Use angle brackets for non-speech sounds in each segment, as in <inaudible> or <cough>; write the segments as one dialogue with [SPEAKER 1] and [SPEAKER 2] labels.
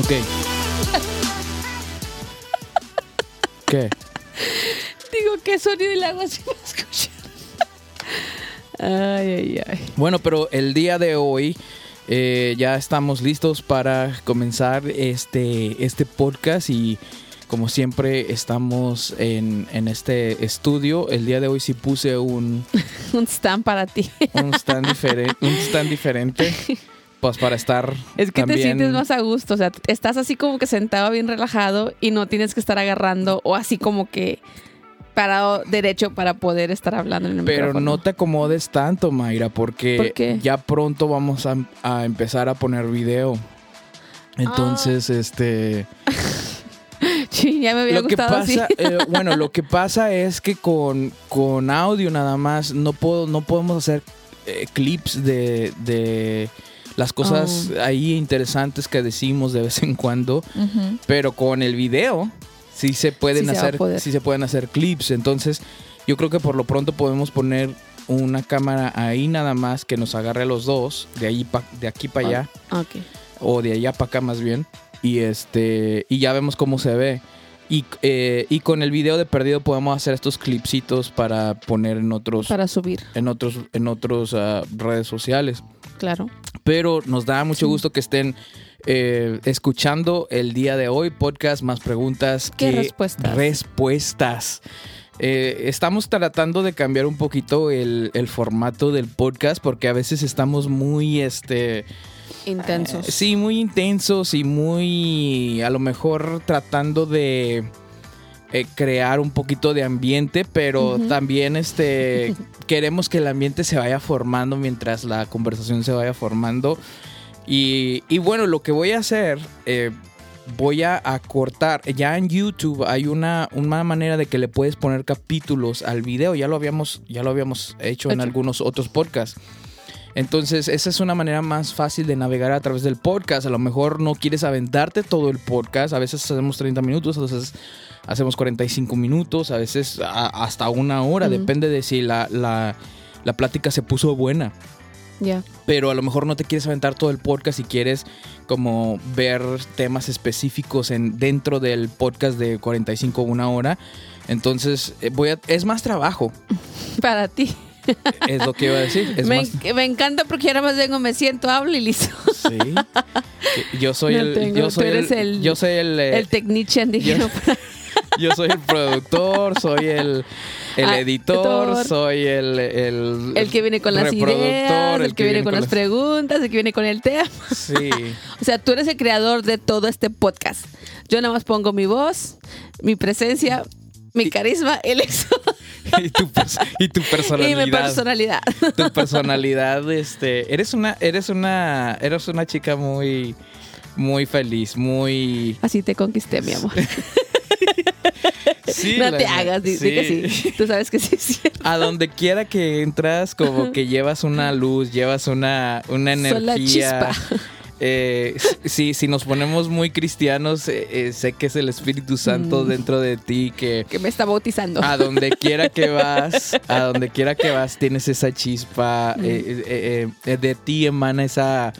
[SPEAKER 1] Ok. ¿Qué?
[SPEAKER 2] Digo, ¿qué sonido del agua se va a escuchar? Ay, ay, ay.
[SPEAKER 1] Bueno, pero el día de hoy eh, ya estamos listos para comenzar este, este podcast y como siempre estamos en, en este estudio. El día de hoy sí puse un, <laughs>
[SPEAKER 2] Un stand para ti.
[SPEAKER 1] un, stand, diferente, un stand diferente. <laughs> Pues para estar
[SPEAKER 2] Es que te sientes más a gusto, o sea, estás así como que sentado bien relajado y no tienes que estar agarrando o así como que parado derecho para poder estar hablando en el
[SPEAKER 1] Pero
[SPEAKER 2] micrófono.
[SPEAKER 1] no te acomodes tanto, Mayra, porque
[SPEAKER 2] ¿Por qué?
[SPEAKER 1] ya pronto vamos a, a empezar a poner video. Entonces,
[SPEAKER 2] Ah.
[SPEAKER 1] este... <laughs>
[SPEAKER 2] Sí, ya me había
[SPEAKER 1] Lo que pasa,
[SPEAKER 2] así.
[SPEAKER 1] eh, <laughs> bueno, lo que pasa es que con, con audio nada más no puedo, no podemos hacer eh, clips de, de las cosas
[SPEAKER 2] Oh.
[SPEAKER 1] ahí interesantes que decimos de vez en cuando, pero con el video sí se pueden
[SPEAKER 2] Sí
[SPEAKER 1] hacer, sí se pueden hacer clips. Entonces, yo creo que por lo pronto podemos poner una cámara ahí nada más que nos agarre a los dos, de ahí pa- de aquí para allá
[SPEAKER 2] Ok.
[SPEAKER 1] o de allá para acá más bien y este y ya vemos cómo se ve y, eh, y con el video de perdido podemos hacer estos clipsitos para poner en otros
[SPEAKER 2] Para subir,
[SPEAKER 1] en otros en otros ah, redes sociales
[SPEAKER 2] claro.
[SPEAKER 1] pero nos da mucho gusto que estén eh, escuchando el día de hoy podcast más preguntas
[SPEAKER 2] ¿Qué
[SPEAKER 1] que
[SPEAKER 2] respuestas?
[SPEAKER 1] respuestas Eh, estamos tratando de cambiar un poquito el, el formato del podcast porque a veces estamos muy este
[SPEAKER 2] Intensos.
[SPEAKER 1] eh, Sí, muy intensos y muy a lo mejor tratando de eh, crear un poquito de ambiente, pero también este <laughs> queremos que el ambiente se vaya formando mientras la conversación se vaya formando. Y, y bueno, lo que voy a hacer, eh, voy a acortar. Ya en YouTube hay una, una manera de que le puedes poner capítulos al video. Ya lo habíamos, ya lo habíamos hecho en algunos otros podcasts. Entonces, esa es una manera más fácil de navegar a través del podcast. A lo mejor no quieres aventarte todo el podcast. A veces hacemos 30 minutos, a veces hacemos 45 minutos, a veces a- hasta una hora. Depende de si la, la, la plática se puso buena. Pero a lo mejor no te quieres aventar todo el podcast y quieres como ver temas específicos en, dentro del podcast de 45 o una hora. Entonces, eh, voy a, es más trabajo, <laughs>
[SPEAKER 2] Para ti.
[SPEAKER 1] es lo que iba a decir. Es
[SPEAKER 2] Me,
[SPEAKER 1] más,
[SPEAKER 2] me encanta porque ahora más vengo, me siento, hablo y listo.
[SPEAKER 1] Sí. <laughs> Yo soy
[SPEAKER 2] No
[SPEAKER 1] el,
[SPEAKER 2] tengo,
[SPEAKER 1] yo soy el,
[SPEAKER 2] el-
[SPEAKER 1] yo soy el, eh,
[SPEAKER 2] el technician, dije.
[SPEAKER 1] yo- <laughs> yo soy el productor, soy el, el
[SPEAKER 2] Ah,
[SPEAKER 1] editor,
[SPEAKER 2] editor.
[SPEAKER 1] soy el, el,
[SPEAKER 2] el que viene con las ideas, el, que, viene con las
[SPEAKER 1] las-
[SPEAKER 2] preguntas, el que viene con el tema.
[SPEAKER 1] Sí. <laughs>
[SPEAKER 2] O sea, tú eres el creador de todo este podcast. Yo nada más pongo mi voz, mi presencia, mi carisma, el <laughs> exo
[SPEAKER 1] y, tu, y tu
[SPEAKER 2] y
[SPEAKER 1] personalidad.
[SPEAKER 2] mi personalidad.
[SPEAKER 1] tu personalidad, este, eres una, eres una, eres una chica muy, muy feliz, muy.
[SPEAKER 2] Así te conquisté, mi amor. <laughs>
[SPEAKER 1] Sí,
[SPEAKER 2] no te hagas, di, di que sí. Tú sabes que sí es cierto.
[SPEAKER 1] A donde quiera que entras, como que llevas una luz, llevas una, una energía.
[SPEAKER 2] chispa.
[SPEAKER 1] Eh, sí, si nos ponemos muy cristianos, eh, eh, sé que es el Espíritu Santo
[SPEAKER 2] Mm.
[SPEAKER 1] dentro de ti que
[SPEAKER 2] Que me está bautizando.
[SPEAKER 1] a donde quiera que <laughs> vas, a donde quiera que vas, tienes esa chispa,
[SPEAKER 2] Mm.
[SPEAKER 1] eh, eh, eh, de ti emana esa,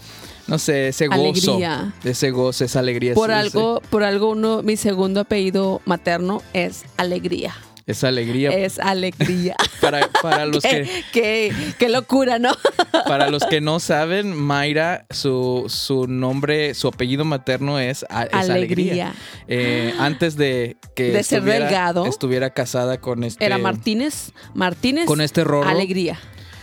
[SPEAKER 1] no sé, ese gozo,
[SPEAKER 2] Alegría.
[SPEAKER 1] ese gozo, esa alegría,
[SPEAKER 2] Por algo, por algo uno, mi segundo apellido materno es alegría.
[SPEAKER 1] esa alegría
[SPEAKER 2] Es alegría. <laughs>
[SPEAKER 1] para, para los
[SPEAKER 2] qué,
[SPEAKER 1] que
[SPEAKER 2] qué- qué locura, ¿no? <laughs>
[SPEAKER 1] para los que no <laughs> saben, Mayra, su, su nombre, su apellido materno es, a- es alegría.
[SPEAKER 2] Alegría.
[SPEAKER 1] Eh, antes de que
[SPEAKER 2] De ser delgado.
[SPEAKER 1] estuviera casada con este
[SPEAKER 2] Era Martínez. Martínez.
[SPEAKER 1] con este rorro.
[SPEAKER 2] Alegría.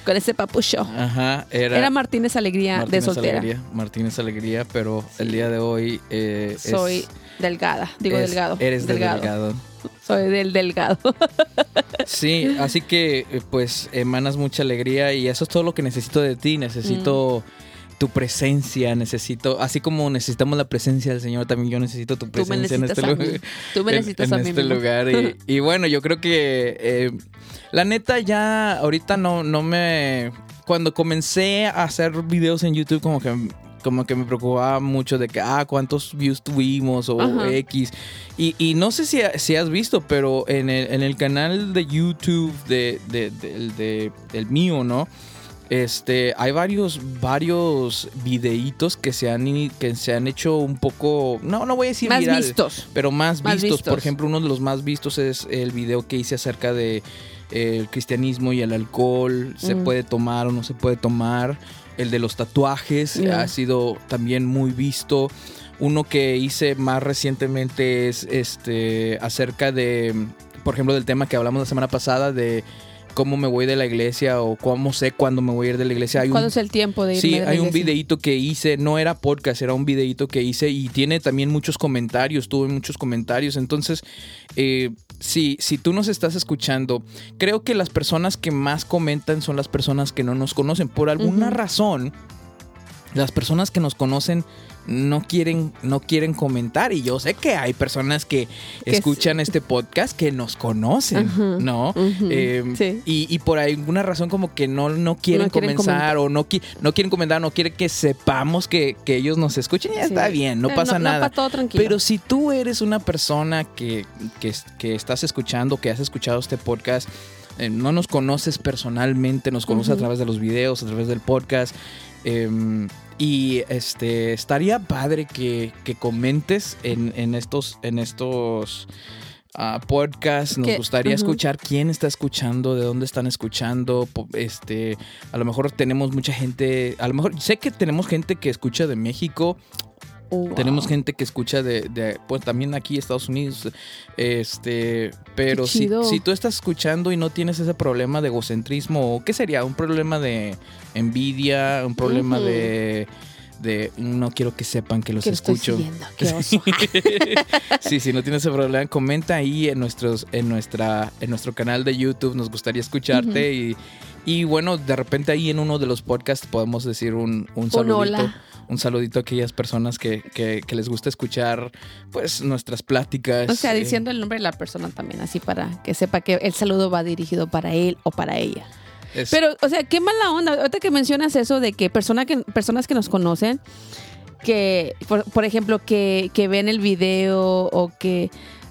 [SPEAKER 2] Con ese papucho.
[SPEAKER 1] Ajá, era,
[SPEAKER 2] Era Martínez Alegría de
[SPEAKER 1] Martínez
[SPEAKER 2] soltera.
[SPEAKER 1] Alegría, Martínez Alegría, pero el día de hoy eh, es-
[SPEAKER 2] Soy delgada. Digo
[SPEAKER 1] es-
[SPEAKER 2] delgado.
[SPEAKER 1] Eres de
[SPEAKER 2] delgado.
[SPEAKER 1] delgado. <laughs>
[SPEAKER 2] Soy del delgado. <laughs>
[SPEAKER 1] Sí, así que eh, pues emanas mucha alegría y eso es todo lo que necesito de ti. Necesito
[SPEAKER 2] Mm.
[SPEAKER 1] Tu presencia, necesito, así como necesitamos la presencia del Señor, también yo necesito tu presencia en este lugar.
[SPEAKER 2] Tú me <laughs>
[SPEAKER 1] en-
[SPEAKER 2] necesitas
[SPEAKER 1] en
[SPEAKER 2] a mí.
[SPEAKER 1] este lugar y, <laughs> y bueno yo creo que eh, la neta ya ahorita no no me cuando comencé a hacer videos en YouTube como que como que me preocupaba mucho de que ah cuántos views tuvimos o
[SPEAKER 2] Ajá.
[SPEAKER 1] X y, y no sé si, si has visto pero en el, en el canal de YouTube de, de- de- del mío no Este, hay varios, varios videitos que se han, que se han hecho un poco, no, no voy a decir
[SPEAKER 2] Más
[SPEAKER 1] viral,
[SPEAKER 2] vistos.
[SPEAKER 1] pero más,
[SPEAKER 2] Más
[SPEAKER 1] vistos.
[SPEAKER 2] vistos.
[SPEAKER 1] Por ejemplo, uno de los más vistos es el video que hice acerca de eh, el cristianismo y el alcohol. Se
[SPEAKER 2] Mm.
[SPEAKER 1] puede tomar o no se puede tomar. El de los tatuajes
[SPEAKER 2] Yeah.
[SPEAKER 1] ha sido también muy visto. Uno que hice más recientemente es este acerca de, por ejemplo, del tema que hablamos la semana pasada de cómo me voy de la iglesia o cómo sé cuándo me voy a ir de la iglesia. Hay un-
[SPEAKER 2] ¿Cuándo es el tiempo de irme
[SPEAKER 1] Sí,
[SPEAKER 2] de la
[SPEAKER 1] hay un videíto que hice, no era podcast, era un videíto que hice y tiene también muchos comentarios, tuve muchos comentarios. Entonces, eh, si, si tú nos estás escuchando, creo que las personas que más comentan son las personas que no nos conocen. Por alguna razón, las personas que nos conocen no quieren, no quieren comentar. Y yo sé que hay personas que,
[SPEAKER 2] Que
[SPEAKER 1] escuchan este podcast que nos conocen. ¿no? Eh,
[SPEAKER 2] Sí.
[SPEAKER 1] y, y por alguna razón como que no, no quieren
[SPEAKER 2] No quieren
[SPEAKER 1] comenzar o no, qui- no quieren comentar, no quieren que sepamos que, que ellos nos escuchen, ya
[SPEAKER 2] Sí.
[SPEAKER 1] está bien, no
[SPEAKER 2] Eh,
[SPEAKER 1] pasa nada.
[SPEAKER 2] pa' todo tranquilo.
[SPEAKER 1] Pero si tú eres una persona que, que, que estás escuchando, que has escuchado este podcast, eh, no nos conoces personalmente, nos conoces a través de los videos, a través del podcast. em, y este estaría padre que, que comentes en, en estos, en estos ah, podcasts. Nos gustaría escuchar quién está escuchando, de dónde están escuchando. Este, a lo mejor tenemos mucha gente, a lo mejor sé que tenemos gente que escucha de México,
[SPEAKER 2] Wow.
[SPEAKER 1] tenemos gente que escucha de, de, pues también aquí Estados Unidos, este, pero si, si tú estás escuchando y no tienes ese problema de egocentrismo, ¿o ¿qué sería? Un problema de envidia, un problema de, de no quiero que sepan que los
[SPEAKER 2] que estoy
[SPEAKER 1] escucho.
[SPEAKER 2] siguiendo, <laughs> qué oso. <laughs>
[SPEAKER 1] sí, si no tienes ese problema, comenta ahí en nuestros, en nuestra, en nuestro canal de YouTube. Nos gustaría escucharte y, y bueno, de repente ahí en uno de los podcasts podemos decir un, un saludito.
[SPEAKER 2] hola.
[SPEAKER 1] Un saludito a aquellas personas que, que- que les gusta escuchar pues nuestras pláticas.
[SPEAKER 2] O sea,
[SPEAKER 1] eh,
[SPEAKER 2] diciendo el nombre de la persona también, así para que sepa que el saludo va dirigido para él o para ella.
[SPEAKER 1] Es-
[SPEAKER 2] Pero, o sea, qué mala onda. Ahorita que mencionas eso de que, persona que personas que nos conocen, que, por, por ejemplo, que, que ven el video o que,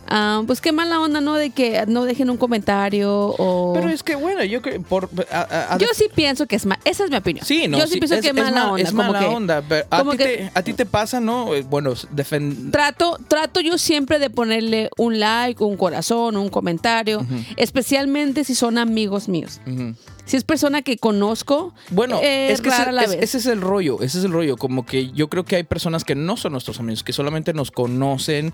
[SPEAKER 2] ah, pues qué mala onda, ¿no? De que no dejen un comentario o...
[SPEAKER 1] pero es que bueno, yo creo por a- a-
[SPEAKER 2] yo sí pienso que es mal. Esa es mi opinión.
[SPEAKER 1] Sí, no,
[SPEAKER 2] Yo sí, pienso
[SPEAKER 1] es,
[SPEAKER 2] que es mala
[SPEAKER 1] ma-
[SPEAKER 2] onda.
[SPEAKER 1] Es
[SPEAKER 2] como
[SPEAKER 1] mala
[SPEAKER 2] que
[SPEAKER 1] onda, pero a ti,
[SPEAKER 2] que-
[SPEAKER 1] te, a ti te pasa, ¿no? Eh, Bueno, defend...
[SPEAKER 2] Trato, trato yo siempre de ponerle un like, un corazón, un comentario,
[SPEAKER 1] Ujú.
[SPEAKER 2] especialmente si son amigos míos.
[SPEAKER 1] Ujú.
[SPEAKER 2] Si es persona que conozco,
[SPEAKER 1] Bueno,
[SPEAKER 2] eh,
[SPEAKER 1] es que ese,
[SPEAKER 2] la
[SPEAKER 1] es-
[SPEAKER 2] vez.
[SPEAKER 1] ese es el rollo, ese es el rollo, como que yo creo que hay personas que no son nuestros amigos, que solamente nos conocen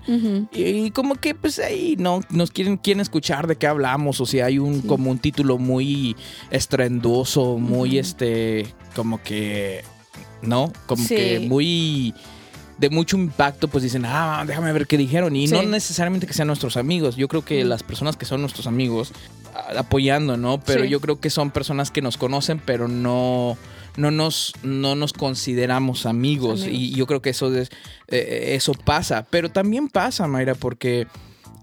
[SPEAKER 1] y, como que pues ahí no nos quieren quieren escuchar de qué hablamos o si hay un
[SPEAKER 2] Sí.
[SPEAKER 1] como un título muy estrendoso, muy este como que no, como
[SPEAKER 2] Sí.
[SPEAKER 1] que muy de mucho impacto, pues dicen, ah, déjame ver qué dijeron. Y no necesariamente que sean nuestros amigos. Yo creo que las personas que son nuestros amigos, apoyando, ¿no? Pero
[SPEAKER 2] Sí.
[SPEAKER 1] yo creo que son personas que nos conocen, pero no, no, nos, no nos consideramos amigos.
[SPEAKER 2] Amigos.
[SPEAKER 1] Y yo creo que eso, es, eh, eso pasa. Pero también pasa, Mayra, porque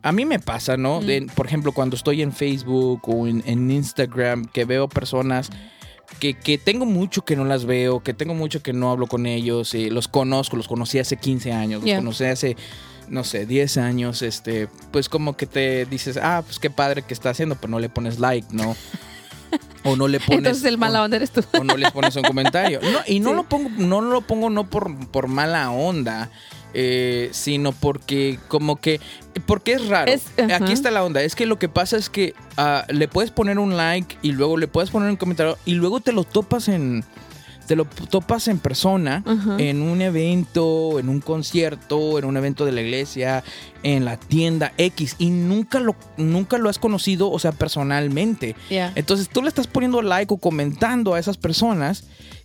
[SPEAKER 1] a mí me pasa, ¿no?
[SPEAKER 2] Mm.
[SPEAKER 1] De- por ejemplo, cuando estoy en Facebook o en, en Instagram, que veo personas que, que tengo mucho que no las veo, que tengo mucho que no hablo con ellos, y los conozco, los conocí hace 15 años, los
[SPEAKER 2] Yeah.
[SPEAKER 1] conocí hace, no sé, 10 años, este, pues como que te dices, ah, pues qué padre que está haciendo, pero no le pones like, ¿no? <laughs> O no le pones...
[SPEAKER 2] entonces el mala onda eres tú.
[SPEAKER 1] o no les pones un comentario. No, y no
[SPEAKER 2] Sí.
[SPEAKER 1] lo pongo, no lo pongo no por, por mala onda, eh, sino porque como que, porque es raro.
[SPEAKER 2] Es-.
[SPEAKER 1] Aquí está la onda. Es que lo que pasa es que ah, le puedes poner un like y luego le puedes poner un comentario y luego te lo topas en, te lo topas en persona. En un evento, en un concierto, en un evento de la iglesia, en la tienda X y nunca lo, nunca lo has conocido, o sea, personalmente. Entonces tú le estás poniendo like o comentando a esas personas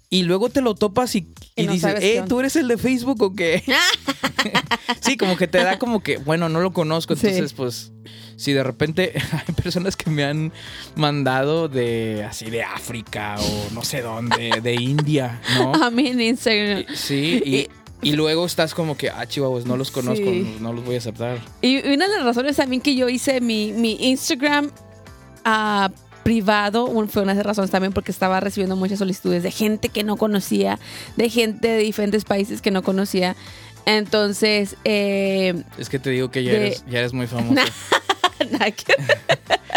[SPEAKER 1] y luego te lo topas y,
[SPEAKER 2] Y
[SPEAKER 1] y
[SPEAKER 2] no
[SPEAKER 1] dices, eh,
[SPEAKER 2] onda".
[SPEAKER 1] ¿tú eres el de Facebook o qué? <laughs> sí, como que te da como que, bueno, no lo conozco,
[SPEAKER 2] Sí.
[SPEAKER 1] entonces pues si de repente <laughs> hay personas que me han mandado de así de África o no sé dónde, de <laughs> India, ¿no?
[SPEAKER 2] A mí en Instagram.
[SPEAKER 1] Sí, y, y luego estás como que, ah, chihuahuas, no los conozco,
[SPEAKER 2] Sí.
[SPEAKER 1] no, los voy a aceptar.
[SPEAKER 2] Y una de las razones también que yo hice mi, mi Instagram ah, privado, un- fue una de las razones también porque estaba recibiendo muchas solicitudes de gente que no conocía, de gente de diferentes países que no conocía. Entonces, eh,
[SPEAKER 1] Es que te digo que ya,
[SPEAKER 2] De-
[SPEAKER 1] eres, ya eres muy famoso. <laughs>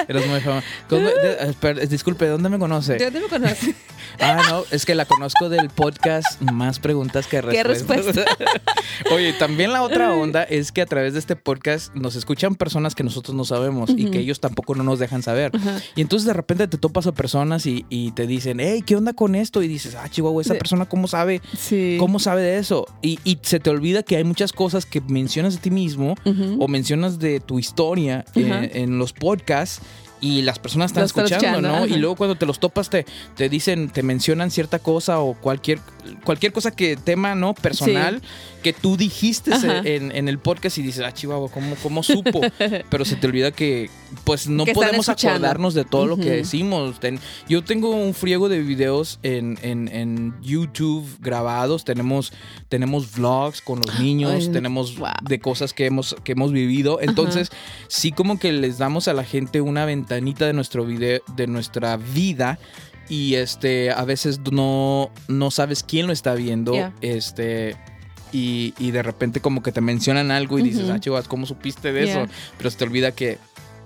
[SPEAKER 1] Eres muy famosa. ¿Cómo- de- <laughs> espera, disculpe, ¿de dónde me conoce?
[SPEAKER 2] ¿De dónde me conoces? <laughs>
[SPEAKER 1] Ah, no, es que la conozco del podcast Más Preguntas que
[SPEAKER 2] ¿Qué
[SPEAKER 1] Respuestas. <laughs> Oye, también la otra onda es que a través de este podcast nos escuchan personas que nosotros no sabemos y que ellos tampoco no nos dejan saber. Y entonces de repente te topas a personas y, y te dicen, hey, ¿qué onda con esto? Y dices, ah, Chihuahua, esa persona cómo sabe,
[SPEAKER 2] Sí.
[SPEAKER 1] cómo sabe de eso. Y, y se te olvida que hay muchas cosas que mencionas de ti mismo o mencionas de tu historia en, en los podcasts y las personas están escuchando, ¿no?
[SPEAKER 2] ajá.
[SPEAKER 1] Y luego cuando te los topas te, te dicen, te mencionan cierta cosa o cualquier, cualquier cosa que tema, ¿no? Personal que tú dijiste en, en el podcast y dices, ah, Chihuahua, ¿cómo, cómo supo? <laughs> Pero se te olvida que pues no
[SPEAKER 2] Que
[SPEAKER 1] podemos acordarnos de todo lo que decimos. Yo tengo un friego de videos en, en- en YouTube grabados, tenemos, tenemos vlogs con los niños,
[SPEAKER 2] Ay,
[SPEAKER 1] tenemos
[SPEAKER 2] wow.
[SPEAKER 1] de cosas que hemos, que hemos vivido. Entonces, sí como que les damos a la gente una ventanita de nuestro video, de nuestra vida. Y este, a veces no, no sabes quién lo está viendo.
[SPEAKER 2] Yeah.
[SPEAKER 1] Este. Y, y de repente como que te mencionan algo y dices, ah, chivas, ¿cómo supiste de
[SPEAKER 2] Yeah.
[SPEAKER 1] eso? Pero se te olvida que,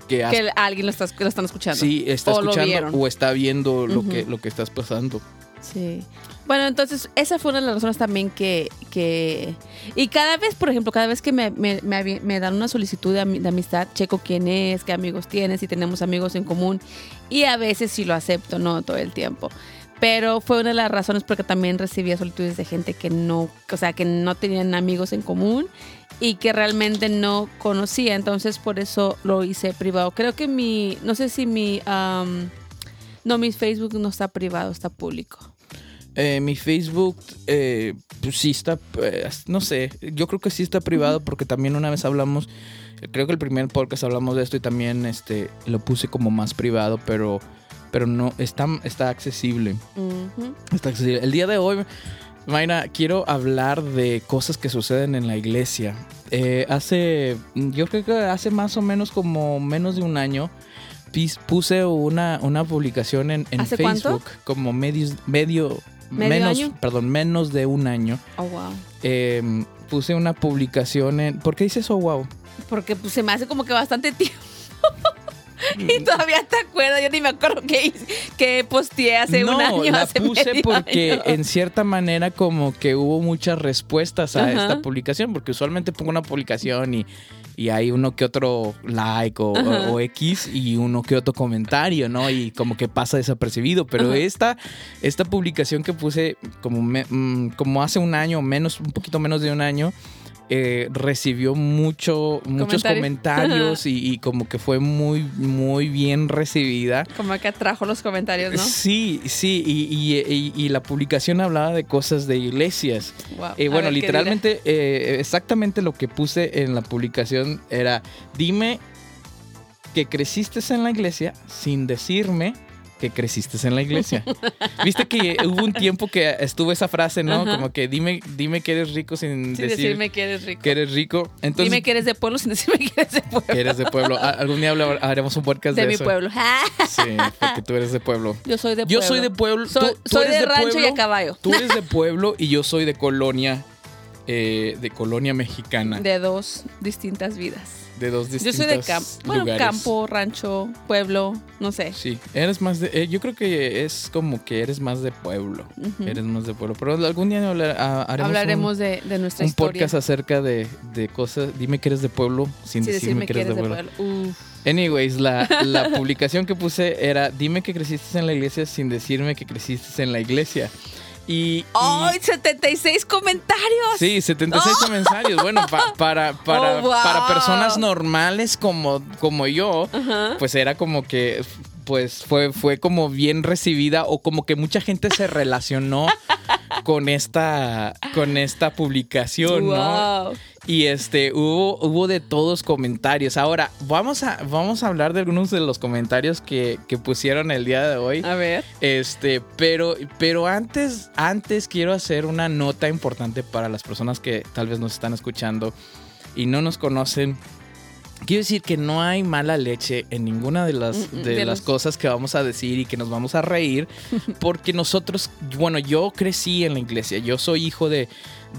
[SPEAKER 1] que, has-
[SPEAKER 2] Que alguien lo, está, lo están escuchando.
[SPEAKER 1] sí, está
[SPEAKER 2] O
[SPEAKER 1] escuchando o está viendo lo, que, lo que estás pasando.
[SPEAKER 2] Sí. Bueno, entonces esa fue una de las razones también que... que y cada vez, por ejemplo, cada vez que me, me- me dan una solicitud de, de amistad, checo quién es, qué amigos tienes, si tenemos amigos en común. Y a veces sí lo acepto, no todo el tiempo. Pero fue una de las razones porque también recibía solicitudes de gente que no, o sea, que no tenían amigos en común y que realmente no conocía. Entonces por eso lo hice privado. Creo que mi, no sé si mi, no, mi Facebook no está privado, está público.
[SPEAKER 1] Eh, mi Facebook, eh, pues sí está, pues, no sé, yo creo que sí está privado porque también una vez hablamos, creo que el primer podcast hablamos de esto y también este lo puse como más privado, pero, pero no, está, está accesible. Está accesible. El día de hoy, Mayra, quiero hablar de cosas que suceden en la iglesia. Eh, hace, yo creo que hace más o menos como menos de un año, puse una, una publicación en, en
[SPEAKER 2] ¿Hace cuánto?
[SPEAKER 1] Facebook, como medio, medio,
[SPEAKER 2] ¿Medio
[SPEAKER 1] menos,
[SPEAKER 2] año?
[SPEAKER 1] perdón, menos de un año.
[SPEAKER 2] Oh, wow.
[SPEAKER 1] Eh, puse una publicación en, ¿por qué dices oh wow?
[SPEAKER 2] Porque pues, se me hace como que bastante <laughs> tiempo. <laughs> y todavía te acuerdas, yo ni me acuerdo que, hice- que posteé hace
[SPEAKER 1] no,
[SPEAKER 2] un año.
[SPEAKER 1] la
[SPEAKER 2] hace
[SPEAKER 1] puse
[SPEAKER 2] medio
[SPEAKER 1] porque
[SPEAKER 2] año.
[SPEAKER 1] en cierta manera como que hubo muchas respuestas a
[SPEAKER 2] Ajá.
[SPEAKER 1] esta publicación, porque usualmente pongo una publicación y, y hay uno que otro like o,
[SPEAKER 2] Ajá.
[SPEAKER 1] o- o X y uno que otro comentario, ¿no? Y como que pasa desapercibido, pero
[SPEAKER 2] Ajá.
[SPEAKER 1] esta, esta publicación que puse como, me- mm, como hace un año, menos, un poquito menos de un año, eh, recibió mucho, muchos
[SPEAKER 2] Comentarios.
[SPEAKER 1] comentarios <laughs> y, y como que fue muy, muy bien recibida.
[SPEAKER 2] Como que atrajo los comentarios, ¿no?
[SPEAKER 1] Sí, sí, y, y- y- y la publicación hablaba de cosas de iglesias.
[SPEAKER 2] Wow.
[SPEAKER 1] Eh, bueno,
[SPEAKER 2] ver, ¿qué
[SPEAKER 1] literalmente, eh, exactamente lo que puse en la publicación era, dime que creciste en la iglesia sin decirme que creciste en la iglesia. <laughs> Viste que hubo un tiempo que estuvo esa frase, ¿no?
[SPEAKER 2] Ajá.
[SPEAKER 1] Como que dime, dime que eres rico sin, decir
[SPEAKER 2] decirme que eres rico.
[SPEAKER 1] que eres rico. Entonces,
[SPEAKER 2] Dime que eres de pueblo sin decirme que eres de pueblo.
[SPEAKER 1] que eres de pueblo. Algún día haremos un podcast de,
[SPEAKER 2] de mi
[SPEAKER 1] eso.
[SPEAKER 2] pueblo. <laughs>
[SPEAKER 1] Sí, porque tú eres de pueblo.
[SPEAKER 2] Yo soy de pueblo.
[SPEAKER 1] Yo soy de pueblo.
[SPEAKER 2] Soy,
[SPEAKER 1] tú- tú
[SPEAKER 2] soy
[SPEAKER 1] eres
[SPEAKER 2] de rancho y a caballo.
[SPEAKER 1] Tú eres de <laughs> pueblo y yo soy de colonia, eh, de colonia mexicana, de,
[SPEAKER 2] De dos distintas vidas.
[SPEAKER 1] dos
[SPEAKER 2] Yo
[SPEAKER 1] distintos
[SPEAKER 2] soy de campo. Bueno, campo, rancho, pueblo, no sé.
[SPEAKER 1] Sí, eres más de. eh, yo creo que es como que eres más de pueblo. Eres más de pueblo. Pero algún día hablar- a- haremos
[SPEAKER 2] Hablaremos
[SPEAKER 1] un,
[SPEAKER 2] de, de nuestra
[SPEAKER 1] un
[SPEAKER 2] historia.
[SPEAKER 1] podcast acerca de, de cosas. Dime que eres de pueblo sin
[SPEAKER 2] Sí,
[SPEAKER 1] decirme, que eres de pueblo.
[SPEAKER 2] Uf.
[SPEAKER 1] Anyways, la, la <laughs> publicación que puse era: Dime que creciste en la iglesia sin decirme que creciste en la iglesia. Y. y-
[SPEAKER 2] ¡Ay, 76 comentarios!
[SPEAKER 1] Sí, 76 comentarios. Bueno, pa- para, <laughs> para,
[SPEAKER 2] Oh, wow.
[SPEAKER 1] para personas normales como, como yo, pues era como que pues fue, fue como bien recibida o como que mucha gente se relacionó <laughs> con esta, con esta publicación, ¿no? Y este, hubo, hubo de todos comentarios. Ahora, vamos a, vamos a hablar de algunos de los comentarios que, que pusieron el día de hoy.
[SPEAKER 2] A ver.
[SPEAKER 1] Este, pero, pero antes, antes quiero hacer una nota importante para las personas que tal vez nos están escuchando y no nos conocen. Quiero decir que no hay mala leche en ninguna de las,
[SPEAKER 2] Mm, mm,
[SPEAKER 1] de
[SPEAKER 2] de
[SPEAKER 1] las
[SPEAKER 2] los-
[SPEAKER 1] cosas que vamos a decir y que nos vamos a reír, <laughs> porque nosotros, bueno, yo crecí en la iglesia, yo soy hijo de,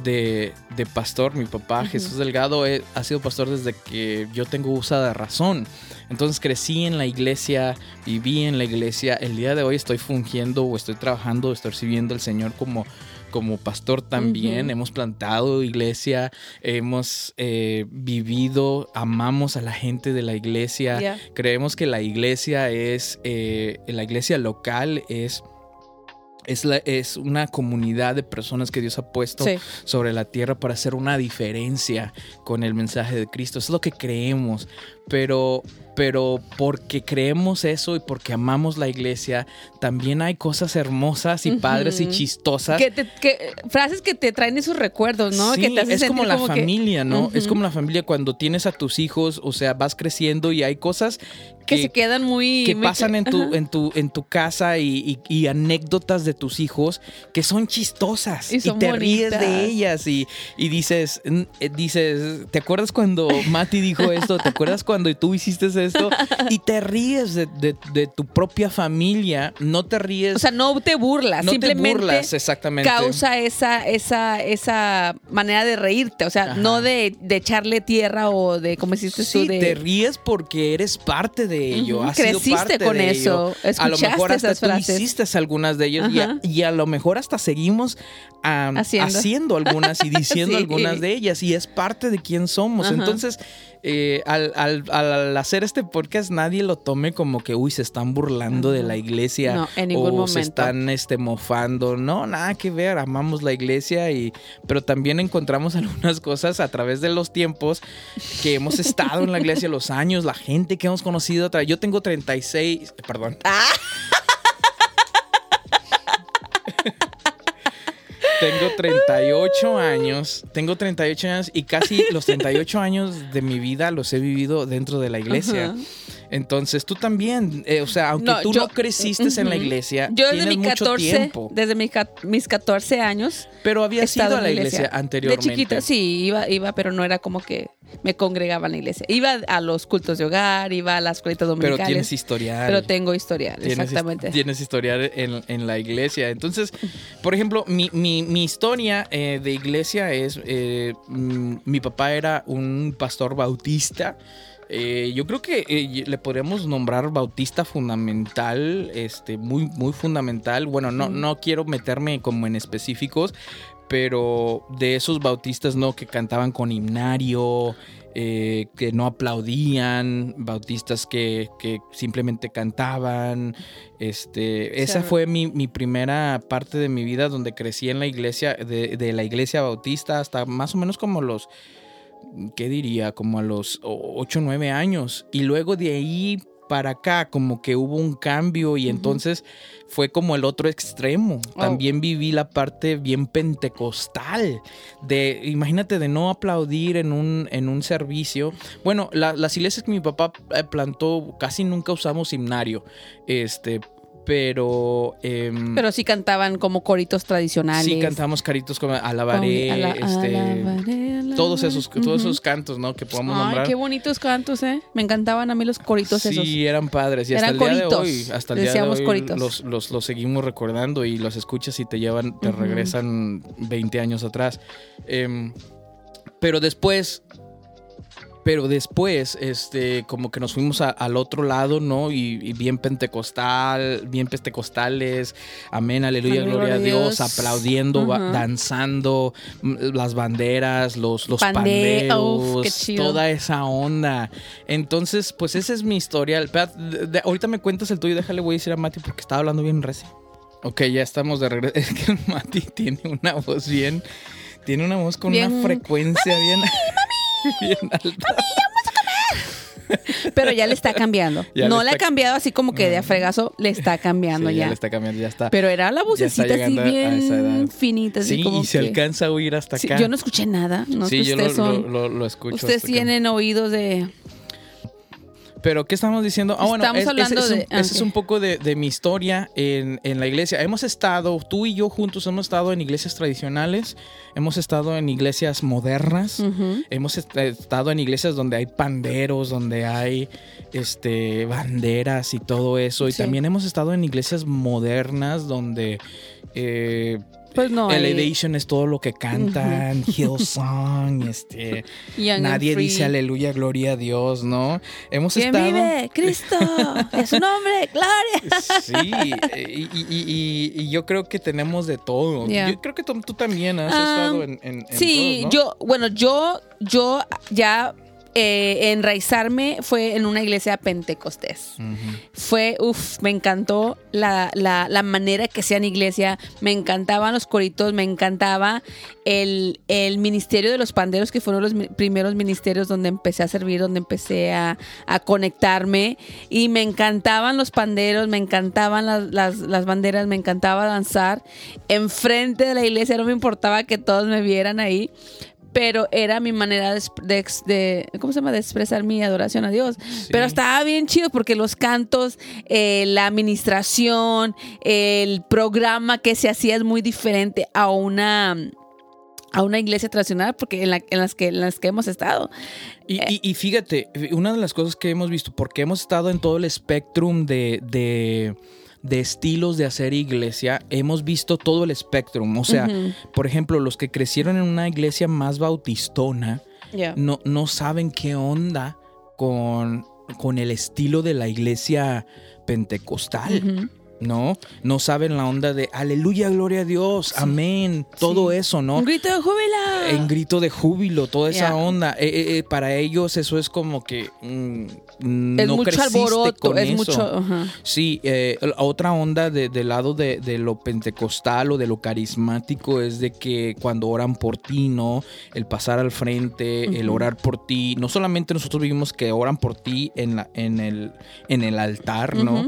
[SPEAKER 1] de, de pastor, mi papá. Jesús Delgado eh, ha sido pastor desde que yo tengo uso de razón. Entonces crecí en la iglesia, viví en la iglesia, el día de hoy estoy fungiendo o estoy trabajando, estoy sirviendo al Señor como como pastor también, hemos plantado iglesia, hemos eh, vivido, amamos a la gente de la iglesia, creemos que la iglesia es, eh, la iglesia local es, es, la- es una comunidad de personas que Dios ha puesto
[SPEAKER 2] Sí.
[SPEAKER 1] sobre la tierra para hacer una diferencia con el mensaje de Cristo. Eso es lo que creemos, pero, pero porque creemos eso y porque amamos la iglesia, también hay cosas hermosas y padres y chistosas.
[SPEAKER 2] Que te- que- frases que te traen esos recuerdos, ¿no?
[SPEAKER 1] Sí,
[SPEAKER 2] que te hacen
[SPEAKER 1] es como la familia, ¿no? Es como la familia cuando tienes a tus hijos, o sea, vas creciendo y hay cosas
[SPEAKER 2] que, se quedan muy...
[SPEAKER 1] que pasan en tu, en tu, en tu casa y, y- y anécdotas de tus hijos que son chistosas
[SPEAKER 2] Y
[SPEAKER 1] te ríes de ellas y, y dices, eh, dices, ¿te acuerdas cuando Mati dijo esto? ¿Te acuerdas cuando tú hiciste esto? Y te ríes de, de- de tu propia familia, no te ríes,
[SPEAKER 2] O sea, no te burlas,
[SPEAKER 1] no te
[SPEAKER 2] simplemente
[SPEAKER 1] burlas exactamente.
[SPEAKER 2] causa esa, esa, esa manera de reírte. O sea,
[SPEAKER 1] Ajá.
[SPEAKER 2] no de, de echarle tierra o de, como hiciste
[SPEAKER 1] Sí,
[SPEAKER 2] tú, de...
[SPEAKER 1] te ríes porque eres parte de ello. Has sido
[SPEAKER 2] creciste
[SPEAKER 1] parte
[SPEAKER 2] con
[SPEAKER 1] de
[SPEAKER 2] eso,
[SPEAKER 1] ello. A lo mejor hasta tú
[SPEAKER 2] frases.
[SPEAKER 1] hiciste algunas de ellas y a, y a lo mejor hasta seguimos
[SPEAKER 2] Haciendo.
[SPEAKER 1] haciendo. algunas y <laughs> diciendo
[SPEAKER 2] Sí.
[SPEAKER 1] algunas de ellas y es parte de quién somos.
[SPEAKER 2] Ajá.
[SPEAKER 1] Entonces, eh, al, al- al hacer este podcast, nadie lo tome como que, uy, se están burlando de la iglesia
[SPEAKER 2] No, en ningún
[SPEAKER 1] o
[SPEAKER 2] momento.
[SPEAKER 1] se están este, mofando. No, nada que ver, amamos la iglesia y pero también encontramos <laughs> algunas cosas a través de los tiempos que hemos estado en la iglesia, <laughs> los años, la gente que hemos conocido. Yo tengo 36, perdón.
[SPEAKER 2] Ah.
[SPEAKER 1] Tengo 38 años, tengo 38 años y casi los 38 años de mi vida los he vivido dentro de la iglesia. Entonces tú también, eh, o sea, aunque
[SPEAKER 2] No,
[SPEAKER 1] tú
[SPEAKER 2] yo-
[SPEAKER 1] no creciste en la iglesia,
[SPEAKER 2] Yo desde
[SPEAKER 1] tienes
[SPEAKER 2] mi
[SPEAKER 1] mucho
[SPEAKER 2] 14,
[SPEAKER 1] tiempo,
[SPEAKER 2] desde mi mis 14 años
[SPEAKER 1] pero
[SPEAKER 2] he
[SPEAKER 1] habías
[SPEAKER 2] estado
[SPEAKER 1] ido a
[SPEAKER 2] en
[SPEAKER 1] la iglesia, anteriormente.
[SPEAKER 2] De chiquita, sí, iba, iba, pero no era como que me congregaba en la iglesia. Iba a los cultos de hogar, iba a las
[SPEAKER 1] Pero
[SPEAKER 2] dominicales.
[SPEAKER 1] tienes historial.
[SPEAKER 2] pero tengo historial,
[SPEAKER 1] Tienes,
[SPEAKER 2] exactamente.
[SPEAKER 1] Tienes historial en, en la iglesia. Entonces, por ejemplo, mi, mi- mi historia eh, de iglesia es, eh, mm, mi papá era un pastor bautista. Eh, yo creo que eh, le podríamos nombrar bautista fundamental, este, muy, muy fundamental. Bueno, no, no quiero meterme como en específicos, pero de esos bautistas, ¿no? Que cantaban con himnario, eh, que no aplaudían, bautistas que, que simplemente cantaban. Este, esa fue mi, mi primera parte de mi vida donde crecí en la iglesia, de, de la iglesia bautista hasta más o menos como los, ¿qué diría? Como a los 8 o 9 años. Y luego de ahí para acá como que hubo un cambio y entonces fue como el otro extremo.
[SPEAKER 2] Oh.
[SPEAKER 1] También viví la parte bien pentecostal de, imagínate, de no aplaudir en un, en un servicio. Bueno, la- las iglesias que mi papá eh, plantó casi nunca usamos himnario, este, pero... em,
[SPEAKER 2] Pero sí cantaban como coritos tradicionales.
[SPEAKER 1] Sí, cantamos caritos como alabaré,
[SPEAKER 2] Ala-
[SPEAKER 1] este,
[SPEAKER 2] alabaré,
[SPEAKER 1] todos esos,
[SPEAKER 2] alabaré.
[SPEAKER 1] todos esos cantos, ¿no? Que podemos
[SPEAKER 2] Ay,
[SPEAKER 1] nombrar.
[SPEAKER 2] qué bonitos cantos, ¿eh? Me encantaban a mí los coritos
[SPEAKER 1] sí,
[SPEAKER 2] esos.
[SPEAKER 1] eran padres. Y hasta
[SPEAKER 2] Eran
[SPEAKER 1] el día
[SPEAKER 2] coritos.
[SPEAKER 1] de hoy, hasta el día de hoy
[SPEAKER 2] coritos.
[SPEAKER 1] los, los, los seguimos recordando y los escuchas y te llevan, te regresan 20 años atrás. Em, pero después, pero después, este, como que nos fuimos a- al otro lado, ¿no? Y, y bien pentecostal, bien pentecostales, amén, aleluya, gloria a Dios,
[SPEAKER 2] Dios.
[SPEAKER 1] aplaudiendo,
[SPEAKER 2] Ajá.
[SPEAKER 1] danzando, m- las banderas, los, los
[SPEAKER 2] Pande- Uf, chido.
[SPEAKER 1] toda esa onda. Entonces, pues esa es mi historia. Ahorita me cuentas el tuyo, déjale, voy a decir a Mati porque estaba hablando bien recio. Ok, ya estamos de regreso. <laughs> Es que Mati tiene una voz bien. Tiene una voz con
[SPEAKER 2] Bien-
[SPEAKER 1] una frecuencia bien. <laughs> bien alta.
[SPEAKER 2] Pero ya le está cambiando. <laughs>
[SPEAKER 1] Ya
[SPEAKER 2] no
[SPEAKER 1] le
[SPEAKER 2] le, ha cambiado así como que de a
[SPEAKER 1] No.
[SPEAKER 2] fregazo, le está cambiando
[SPEAKER 1] Sí, ya
[SPEAKER 2] ya.
[SPEAKER 1] le está cambiando, ya está.
[SPEAKER 2] Pero era la vocecita así
[SPEAKER 1] a- a
[SPEAKER 2] bien finita. Así
[SPEAKER 1] sí,
[SPEAKER 2] como
[SPEAKER 1] y se alcanza a oír hasta
[SPEAKER 2] Sí,
[SPEAKER 1] acá.
[SPEAKER 2] yo no escuché nada. No
[SPEAKER 1] sí, yo lo,
[SPEAKER 2] son.
[SPEAKER 1] lo- lo- lo escucho.
[SPEAKER 2] ustedes
[SPEAKER 1] acá.
[SPEAKER 2] tienen oídos de.
[SPEAKER 1] Pero, ¿qué estamos diciendo? Ah, bueno,
[SPEAKER 2] Estamos
[SPEAKER 1] es-
[SPEAKER 2] hablando
[SPEAKER 1] es un-
[SPEAKER 2] de- ah,
[SPEAKER 1] ese es
[SPEAKER 2] ok.
[SPEAKER 1] un poco de, de mi historia en, en la iglesia. Hemos estado, tú y yo juntos hemos estado en iglesias tradicionales, hemos estado en iglesias modernas, hemos est- estado en iglesias donde hay panderos, donde hay este banderas y todo eso. Y
[SPEAKER 2] Sí.
[SPEAKER 1] también hemos estado en iglesias modernas donde eh,
[SPEAKER 2] Pues no. hay-
[SPEAKER 1] Elevation es todo lo que cantan, Hillsong, <laughs> este,
[SPEAKER 2] Young
[SPEAKER 1] nadie dice aleluya, gloria a Dios, ¿no? Hemos
[SPEAKER 2] ¿Quién
[SPEAKER 1] estado.
[SPEAKER 2] vive? Cristo. es su nombre. Gloria.
[SPEAKER 1] Sí, y, y- y- y yo creo que tenemos de todo.
[SPEAKER 2] Yeah.
[SPEAKER 1] Yo creo que tú, tú también has
[SPEAKER 2] Ah,
[SPEAKER 1] estado en, en- en
[SPEAKER 2] Sí,
[SPEAKER 1] todos, ¿no?
[SPEAKER 2] yo, bueno, yo, yo ya eh, enraizarme fue en una iglesia pentecostés. Fue, uff, me encantó la, la, la manera que sean iglesia, me encantaban los coritos, me encantaba el, el ministerio de los panderos, que fueron los mi- primeros ministerios donde empecé a servir, donde empecé a, a conectarme. Y me encantaban los panderos, me encantaban las, las, las banderas, me encantaba danzar. Enfrente de la iglesia no me importaba que todos me vieran ahí. Pero era mi manera de, ¿cómo se llama? De expresar mi adoración a Dios. Pero estaba bien chido porque los cantos, eh, la administración, el programa que se hacía es muy diferente a una a una iglesia tradicional porque en, la- en las que en las que hemos estado.
[SPEAKER 1] Y, y- y fíjate, una de las cosas que hemos visto, porque hemos estado en todo el espectrum de, de- de estilos de hacer iglesia, hemos visto todo el espectrum. O sea, por ejemplo, los que crecieron en una iglesia más bautistona, no, no saben qué onda con, con el estilo de la iglesia pentecostal. ¿No? No saben la onda de aleluya, gloria a Dios, amén, todo
[SPEAKER 2] Sí.
[SPEAKER 1] eso, ¿no?
[SPEAKER 2] Un grito de júbilo.
[SPEAKER 1] En grito de júbilo, toda esa onda. Eh, eh, eh, para ellos eso es como que mm,
[SPEAKER 2] es
[SPEAKER 1] no
[SPEAKER 2] mucho alboroto,
[SPEAKER 1] con
[SPEAKER 2] es
[SPEAKER 1] eso.
[SPEAKER 2] mucho.
[SPEAKER 1] Sí, eh, otra onda de- del lado de, de lo pentecostal o de lo carismático es de que cuando oran por ti, ¿no? El pasar al frente, el orar por ti. No solamente nosotros vivimos que oran por ti en, la, en, el, en el altar, ¿no?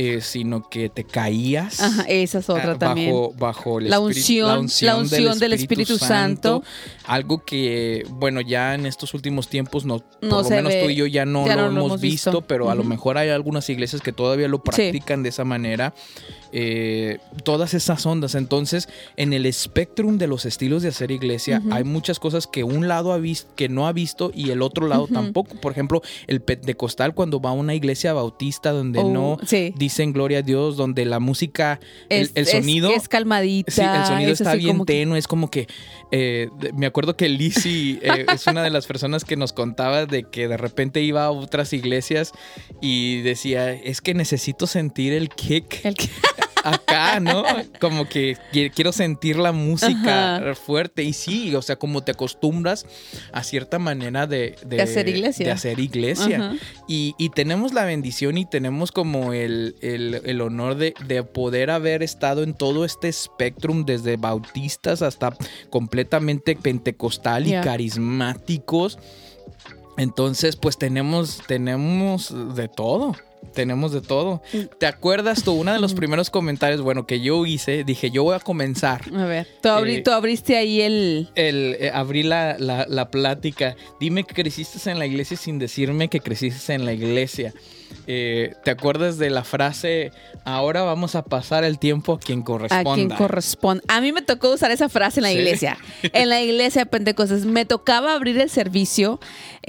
[SPEAKER 1] Eh, sino que te caías.
[SPEAKER 2] Ajá, esa es otra
[SPEAKER 1] ah,
[SPEAKER 2] también.
[SPEAKER 1] Bajo, bajo el
[SPEAKER 2] La
[SPEAKER 1] espíritu-
[SPEAKER 2] unción- la unción del Espíritu Santo.
[SPEAKER 1] Algo que, bueno, ya en estos últimos tiempos, no,
[SPEAKER 2] No
[SPEAKER 1] por lo menos
[SPEAKER 2] ve,
[SPEAKER 1] tú y yo ya no
[SPEAKER 2] ya
[SPEAKER 1] lo
[SPEAKER 2] no lo
[SPEAKER 1] hemos visto,
[SPEAKER 2] visto.
[SPEAKER 1] pero a lo mejor hay algunas iglesias que todavía lo practican de esa manera. Eh, todas esas ondas. Entonces, en el espectrum de los estilos de hacer iglesia, hay muchas cosas que un lado ha visto, que no ha visto y el otro lado tampoco. Por ejemplo, el pentecostal cuando va a una iglesia bautista donde
[SPEAKER 2] Oh,
[SPEAKER 1] no
[SPEAKER 2] sí.
[SPEAKER 1] dicen gloria a Dios, donde la música, el,
[SPEAKER 2] Es-
[SPEAKER 1] el sonido...
[SPEAKER 2] es, calmadita.
[SPEAKER 1] Sí, el sonido
[SPEAKER 2] es
[SPEAKER 1] está bien
[SPEAKER 2] que-
[SPEAKER 1] tenue, es como que eh, me acuerdo que Lizzie eh, es una de las personas que nos contaba de que de repente iba a otras iglesias y decía, es que necesito sentir el kick
[SPEAKER 2] el que-
[SPEAKER 1] acá, ¿no? Como que qui- quiero sentir la música
[SPEAKER 2] Ajá.
[SPEAKER 1] fuerte y sí, o sea, como te acostumbras a cierta manera de,
[SPEAKER 2] De hacer iglesia.
[SPEAKER 1] de hacer iglesia. Y, y tenemos la bendición y tenemos como el, el- el honor de, de poder haber estado en todo este espectrum, desde bautistas hasta completamente pentecostal y carismáticos. Entonces, pues tenemos, tenemos de todo. Tenemos de todo. ¿Te acuerdas tú? Uno de los primeros comentarios, bueno, que yo hice, dije, yo voy a comenzar.
[SPEAKER 2] A ver, tú, abri-
[SPEAKER 1] Eh,
[SPEAKER 2] tú abriste ahí el...
[SPEAKER 1] El, eh, abrí la, la- la plática. Dime que creciste en la iglesia sin decirme que creciste en la iglesia. Eh, ¿Te acuerdas de la frase, ahora vamos a pasar el tiempo a quien
[SPEAKER 2] A
[SPEAKER 1] corresponda?
[SPEAKER 2] quien corresponde. A mí me tocó usar esa frase en la
[SPEAKER 1] Sí.
[SPEAKER 2] iglesia. En la iglesia de Pentecostés. Me tocaba abrir el servicio.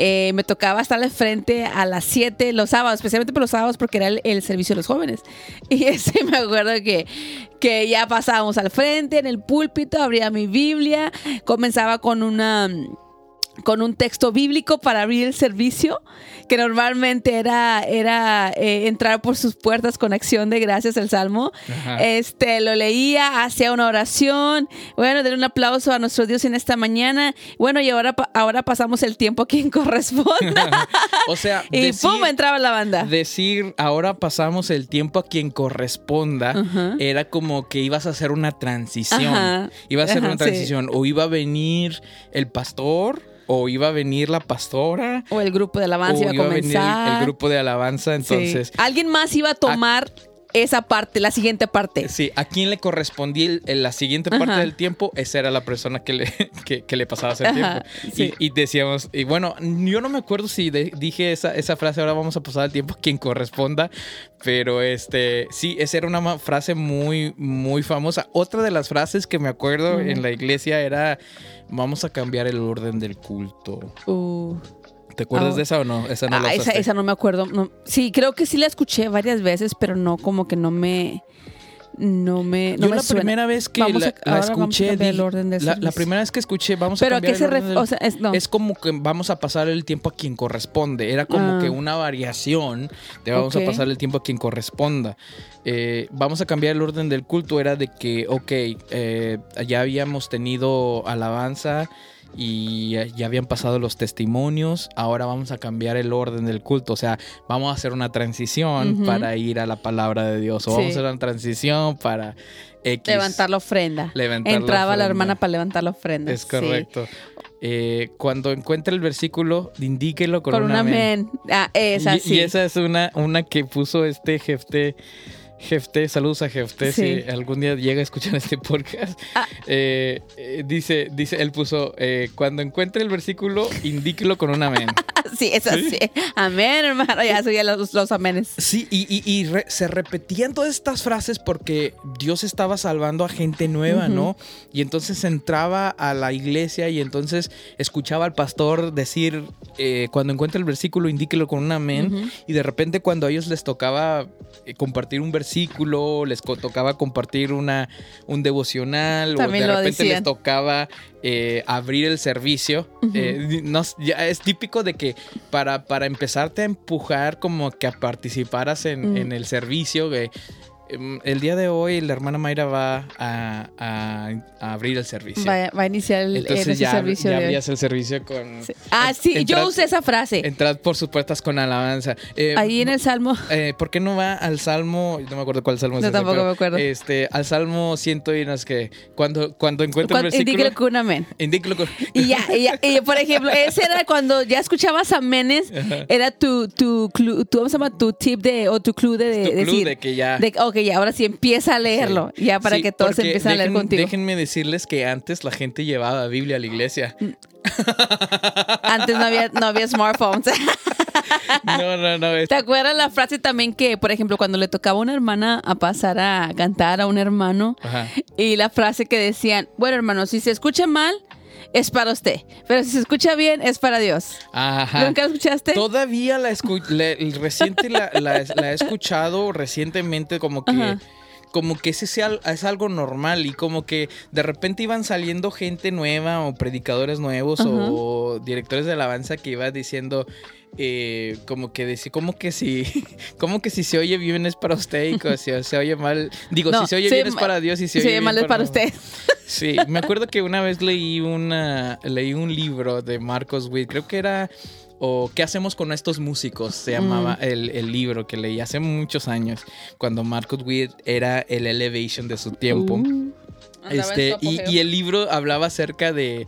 [SPEAKER 2] eh, me tocaba estar al frente a las 7 los sábados, especialmente por los sábados porque era el, el servicio de los jóvenes. <laughs> Y ese me acuerdo que, que ya pasábamos al frente en el púlpito, abría mi Biblia, comenzaba con una con un texto bíblico para abrir el servicio, que normalmente era, era eh, entrar por sus puertas con acción de gracias el Salmo.
[SPEAKER 1] Ajá.
[SPEAKER 2] Este, lo leía, hacía una oración. Bueno, den un aplauso a nuestro Dios en esta mañana. Bueno, y ahora, ahora pasamos el tiempo a quien <laughs> corresponda.
[SPEAKER 1] o sea, <laughs>
[SPEAKER 2] y
[SPEAKER 1] decir,
[SPEAKER 2] pum, entraba la banda.
[SPEAKER 1] decir, ahora pasamos el tiempo a quien corresponda,
[SPEAKER 2] Ajá.
[SPEAKER 1] era como que ibas a hacer una transición.
[SPEAKER 2] Ajá.
[SPEAKER 1] Iba a
[SPEAKER 2] Ajá,
[SPEAKER 1] una
[SPEAKER 2] sí.
[SPEAKER 1] transición. O iba a venir el pastor, o iba a venir la pastora.
[SPEAKER 2] O el grupo de alabanza
[SPEAKER 1] o
[SPEAKER 2] iba a
[SPEAKER 1] venir el- grupo de alabanza.
[SPEAKER 2] Sí.
[SPEAKER 1] Entonces,
[SPEAKER 2] Alguien más iba a tomar esa parte, la siguiente parte.
[SPEAKER 1] Sí, a quién le correspondía la siguiente parte
[SPEAKER 2] Ajá.
[SPEAKER 1] del tiempo, esa era la persona que le, <laughs> que, que le pasaba ese
[SPEAKER 2] Ajá,
[SPEAKER 1] tiempo.
[SPEAKER 2] sí.
[SPEAKER 1] Y, y decíamos, y bueno, yo no me acuerdo si de- dije esa, esa frase, ahora vamos a pasar el tiempo a quien corresponda, pero este, sí, esa era una frase muy, muy famosa. Otra de las frases que me acuerdo en la iglesia era, vamos a cambiar el orden del culto.
[SPEAKER 2] Uh.
[SPEAKER 1] ¿Te acuerdas
[SPEAKER 2] Ah,
[SPEAKER 1] de esa o no? Esa no
[SPEAKER 2] Ah,
[SPEAKER 1] la
[SPEAKER 2] esa, esa no me acuerdo. no. Sí, creo que sí la escuché varias veces, pero no, como que no me. No me. No
[SPEAKER 1] Yo
[SPEAKER 2] me
[SPEAKER 1] la
[SPEAKER 2] suena.
[SPEAKER 1] primera vez que
[SPEAKER 2] Vamos
[SPEAKER 1] la,
[SPEAKER 2] a-
[SPEAKER 1] la
[SPEAKER 2] vamos a
[SPEAKER 1] escuché,
[SPEAKER 2] el
[SPEAKER 1] dije-
[SPEAKER 2] orden del
[SPEAKER 1] la, la primera vez que escuché, vamos a
[SPEAKER 2] Pero a
[SPEAKER 1] cambiar
[SPEAKER 2] qué se
[SPEAKER 1] el orden
[SPEAKER 2] refiere.
[SPEAKER 1] del-
[SPEAKER 2] O sea, es, no.
[SPEAKER 1] Es como que vamos a pasar el tiempo a quien corresponde. Era como
[SPEAKER 2] Ah.
[SPEAKER 1] que una variación de vamos a pasar el tiempo a quien corresponda. Eh, vamos a cambiar el orden del culto. Era de que, ok, eh, ya habíamos tenido alabanza y ya- habían pasado los testimonios. Ahora vamos a cambiar el orden del culto. O sea, vamos a hacer una transición para ir a la palabra de Dios. O
[SPEAKER 2] Sí.
[SPEAKER 1] vamos a hacer una transición para X.
[SPEAKER 2] levantar la ofrenda.
[SPEAKER 1] Levantar
[SPEAKER 2] Entraba la
[SPEAKER 1] ofrenda.
[SPEAKER 2] hermana para levantar la ofrenda.
[SPEAKER 1] Es
[SPEAKER 2] sí.
[SPEAKER 1] correcto. Eh, cuando encuentre el versículo, indíquelo con,
[SPEAKER 2] Con
[SPEAKER 1] un amén.
[SPEAKER 2] amén. Ah, esa
[SPEAKER 1] y,
[SPEAKER 2] sí.
[SPEAKER 1] y esa es una, una que puso este Jefte. Jefte, saludos a Jefte,
[SPEAKER 2] Sí.
[SPEAKER 1] si algún día llega a escuchar este podcast.
[SPEAKER 2] Ah.
[SPEAKER 1] Eh, eh, dice, dice, él puso, eh, cuando encuentre el versículo, indíquelo con un amén. <laughs>
[SPEAKER 2] Sí, esa sí. Amén, hermano. Ya subía los, los amenes.
[SPEAKER 1] Sí, y, y- y re- se repetían todas estas frases porque Dios estaba salvando a gente nueva. ¿no? Y entonces entraba a la iglesia y entonces escuchaba al pastor decir, eh, cuando encuentre el versículo, indíquelo con un amén. Y de repente cuando a ellos les tocaba eh, compartir un versículo, les co- tocaba compartir una, un devocional,
[SPEAKER 2] También
[SPEAKER 1] o de repente les tocaba eh, abrir el servicio. No- ya es típico de que para, para empezarte a empujar como que a participaras en,
[SPEAKER 2] Mm.
[SPEAKER 1] en el servicio, em, el día de hoy la hermana Mayra va a, a- a abrir el servicio.
[SPEAKER 2] Va, va a iniciar el,
[SPEAKER 1] Entonces
[SPEAKER 2] ese
[SPEAKER 1] ya,
[SPEAKER 2] servicio
[SPEAKER 1] ya
[SPEAKER 2] de
[SPEAKER 1] abrías el servicio con...
[SPEAKER 2] Sí. Ah, sí, yo usé esa frase.
[SPEAKER 1] Entrad por sus puertas con alabanza. Eh,
[SPEAKER 2] Ahí en el salmo. <laughs>
[SPEAKER 1] eh, ¿Por qué no va al Salmo? No me acuerdo cuál Salmo es ese,
[SPEAKER 2] tampoco
[SPEAKER 1] pero,
[SPEAKER 2] me acuerdo.
[SPEAKER 1] Este, al Salmo ciento y unas que cuando, cuando encuentre el
[SPEAKER 2] Cuando,
[SPEAKER 1] versículo,
[SPEAKER 2] indíquelo con un amén.
[SPEAKER 1] indíquelo con... <laughs>
[SPEAKER 2] Y ya, y ya, y por ejemplo, ese era cuando ya escuchabas amenes, era tu, tu, clu- tu, ¿cómo se llama? Tu tip de, o tu clue de,
[SPEAKER 1] tu clue
[SPEAKER 2] decir.
[SPEAKER 1] de que ya...
[SPEAKER 2] de, ok, ya, ahora sí empieza a leerlo, ya para
[SPEAKER 1] Sí,
[SPEAKER 2] que todos empiecen a leer contigo.
[SPEAKER 1] Déjenme decirles que antes la gente llevaba Biblia a la iglesia.
[SPEAKER 2] Antes no había, no había smartphones. <laughs>
[SPEAKER 1] No, no, no. es-
[SPEAKER 2] ¿Te acuerdas la frase también que, por ejemplo, cuando le tocaba a una hermana a pasar a cantar a un hermano
[SPEAKER 1] Ajá.
[SPEAKER 2] y la frase que decían, bueno hermano, si se escucha mal, es para usted, pero si se escucha bien, es para Dios.
[SPEAKER 1] Ajá.
[SPEAKER 2] ¿Nunca escuchaste?
[SPEAKER 1] Todavía la, escu- la- reciente la, la- la he escuchado recientemente como que
[SPEAKER 2] Ajá.
[SPEAKER 1] Como que ese sea- es algo normal y como que de repente iban saliendo gente nueva o predicadores nuevos o directores de alabanza que iba diciendo eh, como que decía como que si <laughs> como que si se oye bien es para usted y si se oye mal digo
[SPEAKER 2] No,
[SPEAKER 1] si se oye
[SPEAKER 2] se
[SPEAKER 1] bien es para Dios y si se oye
[SPEAKER 2] oye mal
[SPEAKER 1] bien
[SPEAKER 2] es para usted. <laughs>
[SPEAKER 1] Sí, me acuerdo que una vez leí una leí un libro de Marcos Witt, creo que era o ¿Qué hacemos con estos músicos? Se llamaba
[SPEAKER 2] Mm.
[SPEAKER 1] el, el libro que leí hace muchos años, cuando Marcos Witt era el Elevation de su tiempo.
[SPEAKER 2] Uh, en
[SPEAKER 1] este, y, y el libro hablaba acerca de,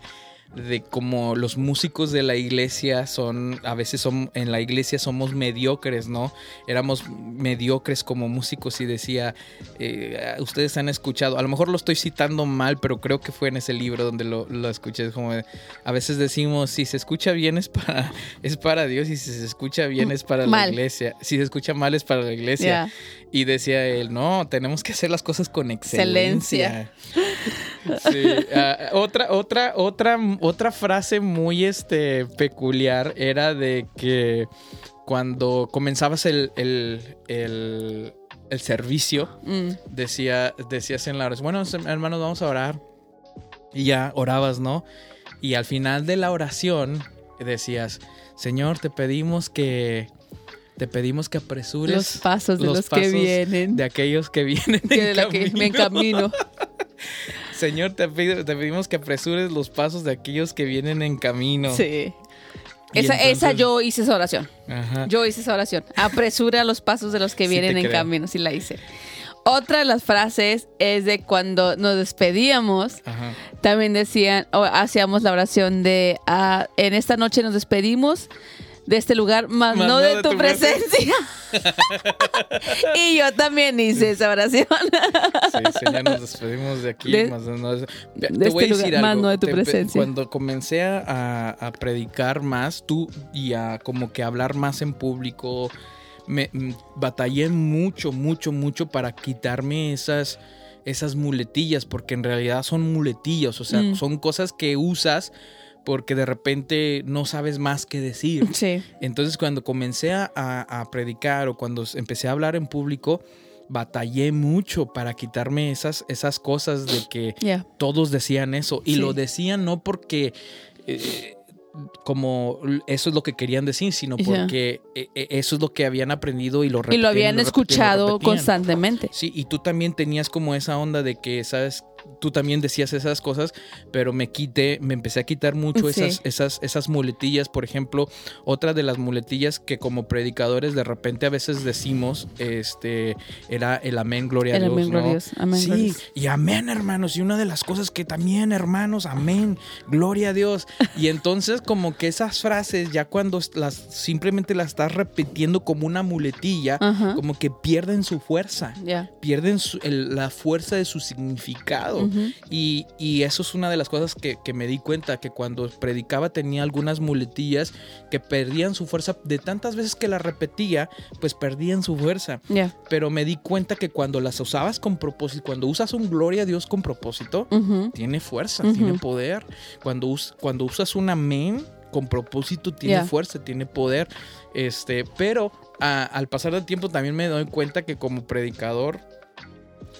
[SPEAKER 1] de cómo los músicos de la iglesia son, a veces son, en la iglesia somos mediocres, ¿no? Éramos mediocres como músicos y decía, eh, ustedes han escuchado, a lo mejor lo estoy citando mal, pero creo que fue en ese libro donde lo, lo escuché, es como, a veces decimos, si se escucha bien es para, <laughs> es para Dios y si se escucha bien es para la iglesia, si se escucha mal es para la iglesia. Y decía él, no, tenemos que hacer las cosas con excelencia. <laughs> Sí, ah, otra, otra, otra, otra frase muy este, peculiar era de que cuando comenzabas el, el, el- el servicio,
[SPEAKER 2] Mm.
[SPEAKER 1] decía, decías en la oración, bueno, hermanos, vamos a orar. Y ya orabas, ¿no? Y al final de la oración decías, Señor, te pedimos que... Te pedimos que apresures
[SPEAKER 2] Los pasos de
[SPEAKER 1] los
[SPEAKER 2] los, que vienen.
[SPEAKER 1] de aquellos que vienen
[SPEAKER 2] que
[SPEAKER 1] en
[SPEAKER 2] de la que
[SPEAKER 1] camino.
[SPEAKER 2] me encamino. <laughs>
[SPEAKER 1] Señor, te, pido- te pedimos que apresures los pasos de aquellos que vienen en camino.
[SPEAKER 2] Sí. Esa, yo hice esa oración.
[SPEAKER 1] Ajá.
[SPEAKER 2] Yo hice esa oración. Apresura los pasos de los que vienen en
[SPEAKER 1] creo.
[SPEAKER 2] camino. Sí la hice. Otra de las frases es de cuando nos despedíamos.
[SPEAKER 1] Ajá.
[SPEAKER 2] También decían, o hacíamos la oración de, ah, en esta noche nos despedimos. De este lugar, más, no, de, tu, presencia. <laughs> y yo también hice esa oración.
[SPEAKER 1] sí, Señor, nos despedimos de aquí. más no,
[SPEAKER 2] de, te voy este a decir más no de tu presencia.
[SPEAKER 1] Cuando comencé a, a, predicar más, tú y a como que hablar más en público, me mm, batallé mucho, mucho, mucho para quitarme esas esas muletillas, porque en realidad son muletillas, o sea, mm. son cosas que usas porque de repente no sabes más qué decir.
[SPEAKER 2] Sí.
[SPEAKER 1] Entonces cuando comencé a, predicar o cuando empecé a hablar en público, batallé mucho para quitarme esas, esas cosas de que todos decían eso. Y lo decían no porque... Eh, como eso es lo que querían decir, sino porque e, e, eso es lo que habían aprendido y lo
[SPEAKER 2] Y lo habían escuchado constantemente.
[SPEAKER 1] Sí, y tú también tenías como esa onda de que, ¿sabes? Tú también decías esas cosas, pero me quité, me empecé a quitar mucho esas, esas, esas muletillas. Por ejemplo, otra de las muletillas que como predicadores de repente a veces decimos, este, era el amén, gloria a Dios. Amén, ¿no? Amén, sí, y amén, hermanos. Y una de las cosas que también, hermanos, amén, gloria a Dios. Y entonces, como que esas frases, ya cuando las simplemente las estás repitiendo como una muletilla, como que pierden su fuerza. Pierden la fuerza de su significado y, eso es una de las cosas que, me di cuenta, que cuando predicaba tenía algunas muletillas que perdían su fuerza. De tantas veces que las repetía, pues perdían su fuerza. Pero me di cuenta que cuando las usabas con propósito, cuando usas un gloria a Dios con propósito, tiene fuerza, tiene poder. Cuando, cuando usas un amén con propósito, tiene fuerza, tiene poder. Este, pero al pasar del tiempo también me doy cuenta que como predicador,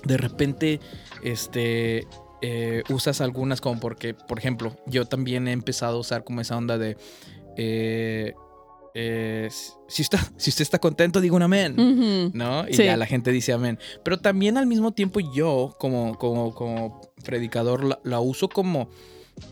[SPEAKER 1] de repente este, eh, usas algunas como porque, por ejemplo, yo también he empezado a usar como esa onda de... Eh, eh, si, está, <laughs> si usted está contento, diga un amén, ¿no? Y ya la gente dice amén. Pero también al mismo tiempo yo, como, como, como predicador, la uso como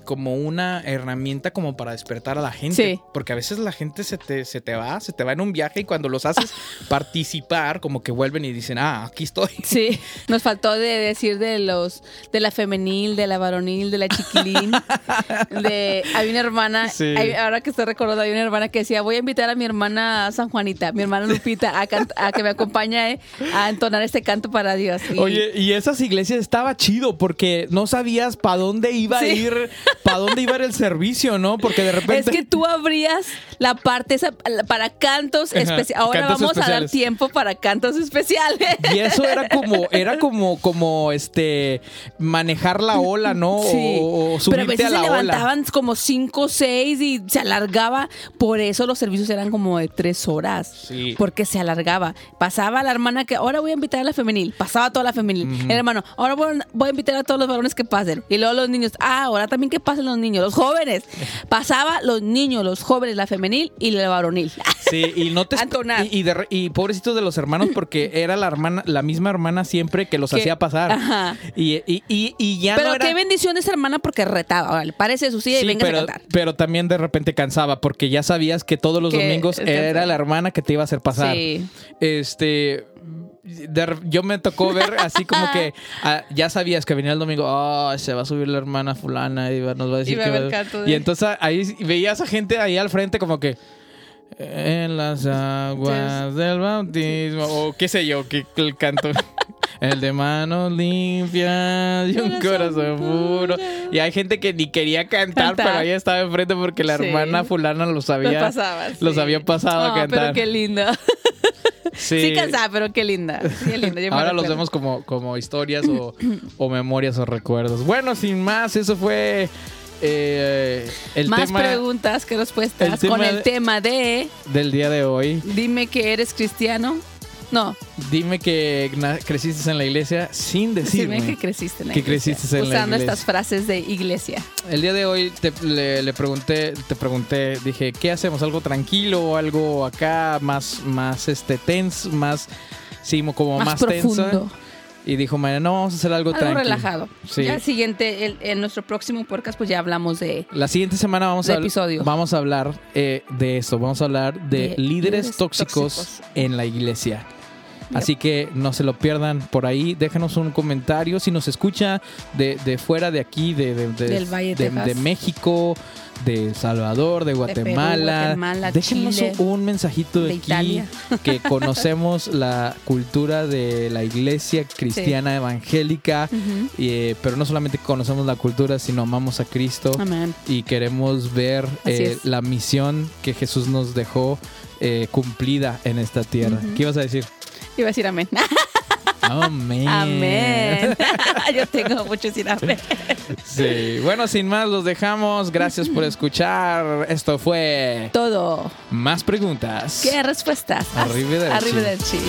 [SPEAKER 1] como una herramienta como para despertar a la gente. Porque a veces la gente se te, se te va, se te va en un viaje y cuando los haces <laughs> participar, como que vuelven y dicen, ah, aquí estoy. <laughs>
[SPEAKER 2] Sí, nos faltó de decir de los, de la femenil, de la varonil, de la chiquilín. <laughs> de, hay una hermana, ahora que estoy recordando, hay una hermana que decía, voy a invitar a mi hermana San Juanita, mi hermana Lupita, a, a que me acompañe a entonar este canto para Dios.
[SPEAKER 1] Oye, y esas iglesias estaba chido porque no sabías para dónde iba a ir para dónde iba el servicio, ¿no? Porque de repente.
[SPEAKER 2] Es que tú abrías la parte esa para cantos especiales. Ahora vamos a dar tiempo para cantos especiales.
[SPEAKER 1] Y eso era como, era como, como este manejar la ola, ¿no? Sí. O, subirte Pero a veces se
[SPEAKER 2] levantaban como cinco o seis y se alargaba. Por eso los servicios eran como de tres horas. Sí. Porque se alargaba. Pasaba la hermana que ahora voy a invitar a la femenil. Pasaba toda la femenil. El hermano, ahora voy, voy a invitar a todos los varones que pasen. Y luego los niños, ah, ahora también que pasen los niños, los jóvenes. <laughs> Pasaba los niños, los jóvenes, la femenil y la varonil.
[SPEAKER 1] Sí, y no te <laughs> y, y, pobrecitos de los hermanos porque <laughs> era la hermana, la misma hermana siempre que los hacía pasar. Ajá. Y, y, ya
[SPEAKER 2] pero
[SPEAKER 1] no era...
[SPEAKER 2] qué bendición esa hermana porque retaba. le parece su silla y venga
[SPEAKER 1] pero,
[SPEAKER 2] a cantar.
[SPEAKER 1] Pero también de repente cansaba porque ya sabías que todos los domingos era la hermana que te iba a hacer pasar. Sí. Este yo me tocó ver así como que <laughs> ah, ya sabías que venía el domingo, oh, se va a subir la hermana fulana y nos va a decir que Y entonces ahí veías a gente ahí al frente como que en las aguas del bautismo o qué sé yo, que el canto <laughs> el de manos limpias y un corazón puro. Y hay gente que ni quería cantar, pero ahí estaba enfrente porque la hermana fulana los había, los había pasado a cantar.
[SPEAKER 2] Pero qué lindo. <laughs> Sí, cansada, pero qué linda.
[SPEAKER 1] Ahora los vemos como, como historias o, memorias o recuerdos. Bueno, sin más, eso fue eh, el
[SPEAKER 2] Más preguntas que respuestas con el tema de...
[SPEAKER 1] Del día de hoy.
[SPEAKER 2] Dime que eres cristiano. No.
[SPEAKER 1] Dime que creciste en la iglesia sin decirme
[SPEAKER 2] Dime que creciste en la que iglesia. Creciste en Usando estas frases de iglesia.
[SPEAKER 1] El día de hoy le, pregunté, te pregunté, dije, ¿qué hacemos? ¿Algo tranquilo? ¿Algo acá más, más este, tense? Más, sí, como más, profundo. Y dijo, María, no, vamos a hacer algo, algo
[SPEAKER 2] relajado. Sí. Ya el siguiente, en nuestro próximo podcast, pues ya hablamos de.
[SPEAKER 1] La siguiente semana vamos, a, episodio. vamos a hablar eh, de esto. Vamos a hablar de, líderes, tóxicos, en la iglesia. Así que no se lo pierdan por ahí. Déjenos un comentario. Si nos escucha de, de fuera de aquí, de, de, de-
[SPEAKER 2] Del Valle de
[SPEAKER 1] de-
[SPEAKER 2] Texas.
[SPEAKER 1] de México, de El Salvador, de
[SPEAKER 2] Perú,
[SPEAKER 1] Guatemala.
[SPEAKER 2] Guatemala,
[SPEAKER 1] déjenos
[SPEAKER 2] Chile,
[SPEAKER 1] un mensajito de,
[SPEAKER 2] de
[SPEAKER 1] aquí
[SPEAKER 2] Italia.
[SPEAKER 1] que <laughs> conocemos la cultura de la iglesia cristiana evangélica. Eh, pero no solamente conocemos la cultura, sino amamos a Cristo
[SPEAKER 2] Amén.
[SPEAKER 1] y queremos ver eh, la misión que Jesús nos dejó eh, cumplida en esta tierra. ¿Qué ibas a decir?
[SPEAKER 2] Iba a decir amén. <laughs>
[SPEAKER 1] Amén.
[SPEAKER 2] Amén. <laughs> Yo tengo mucho decir amén.
[SPEAKER 1] Sí. Bueno, sin más, los dejamos. Gracias por escuchar. Esto fue
[SPEAKER 2] Todo.
[SPEAKER 1] Más Preguntas.
[SPEAKER 2] ¿Qué respuestas?
[SPEAKER 1] Arrivederci.
[SPEAKER 2] Arrivederci.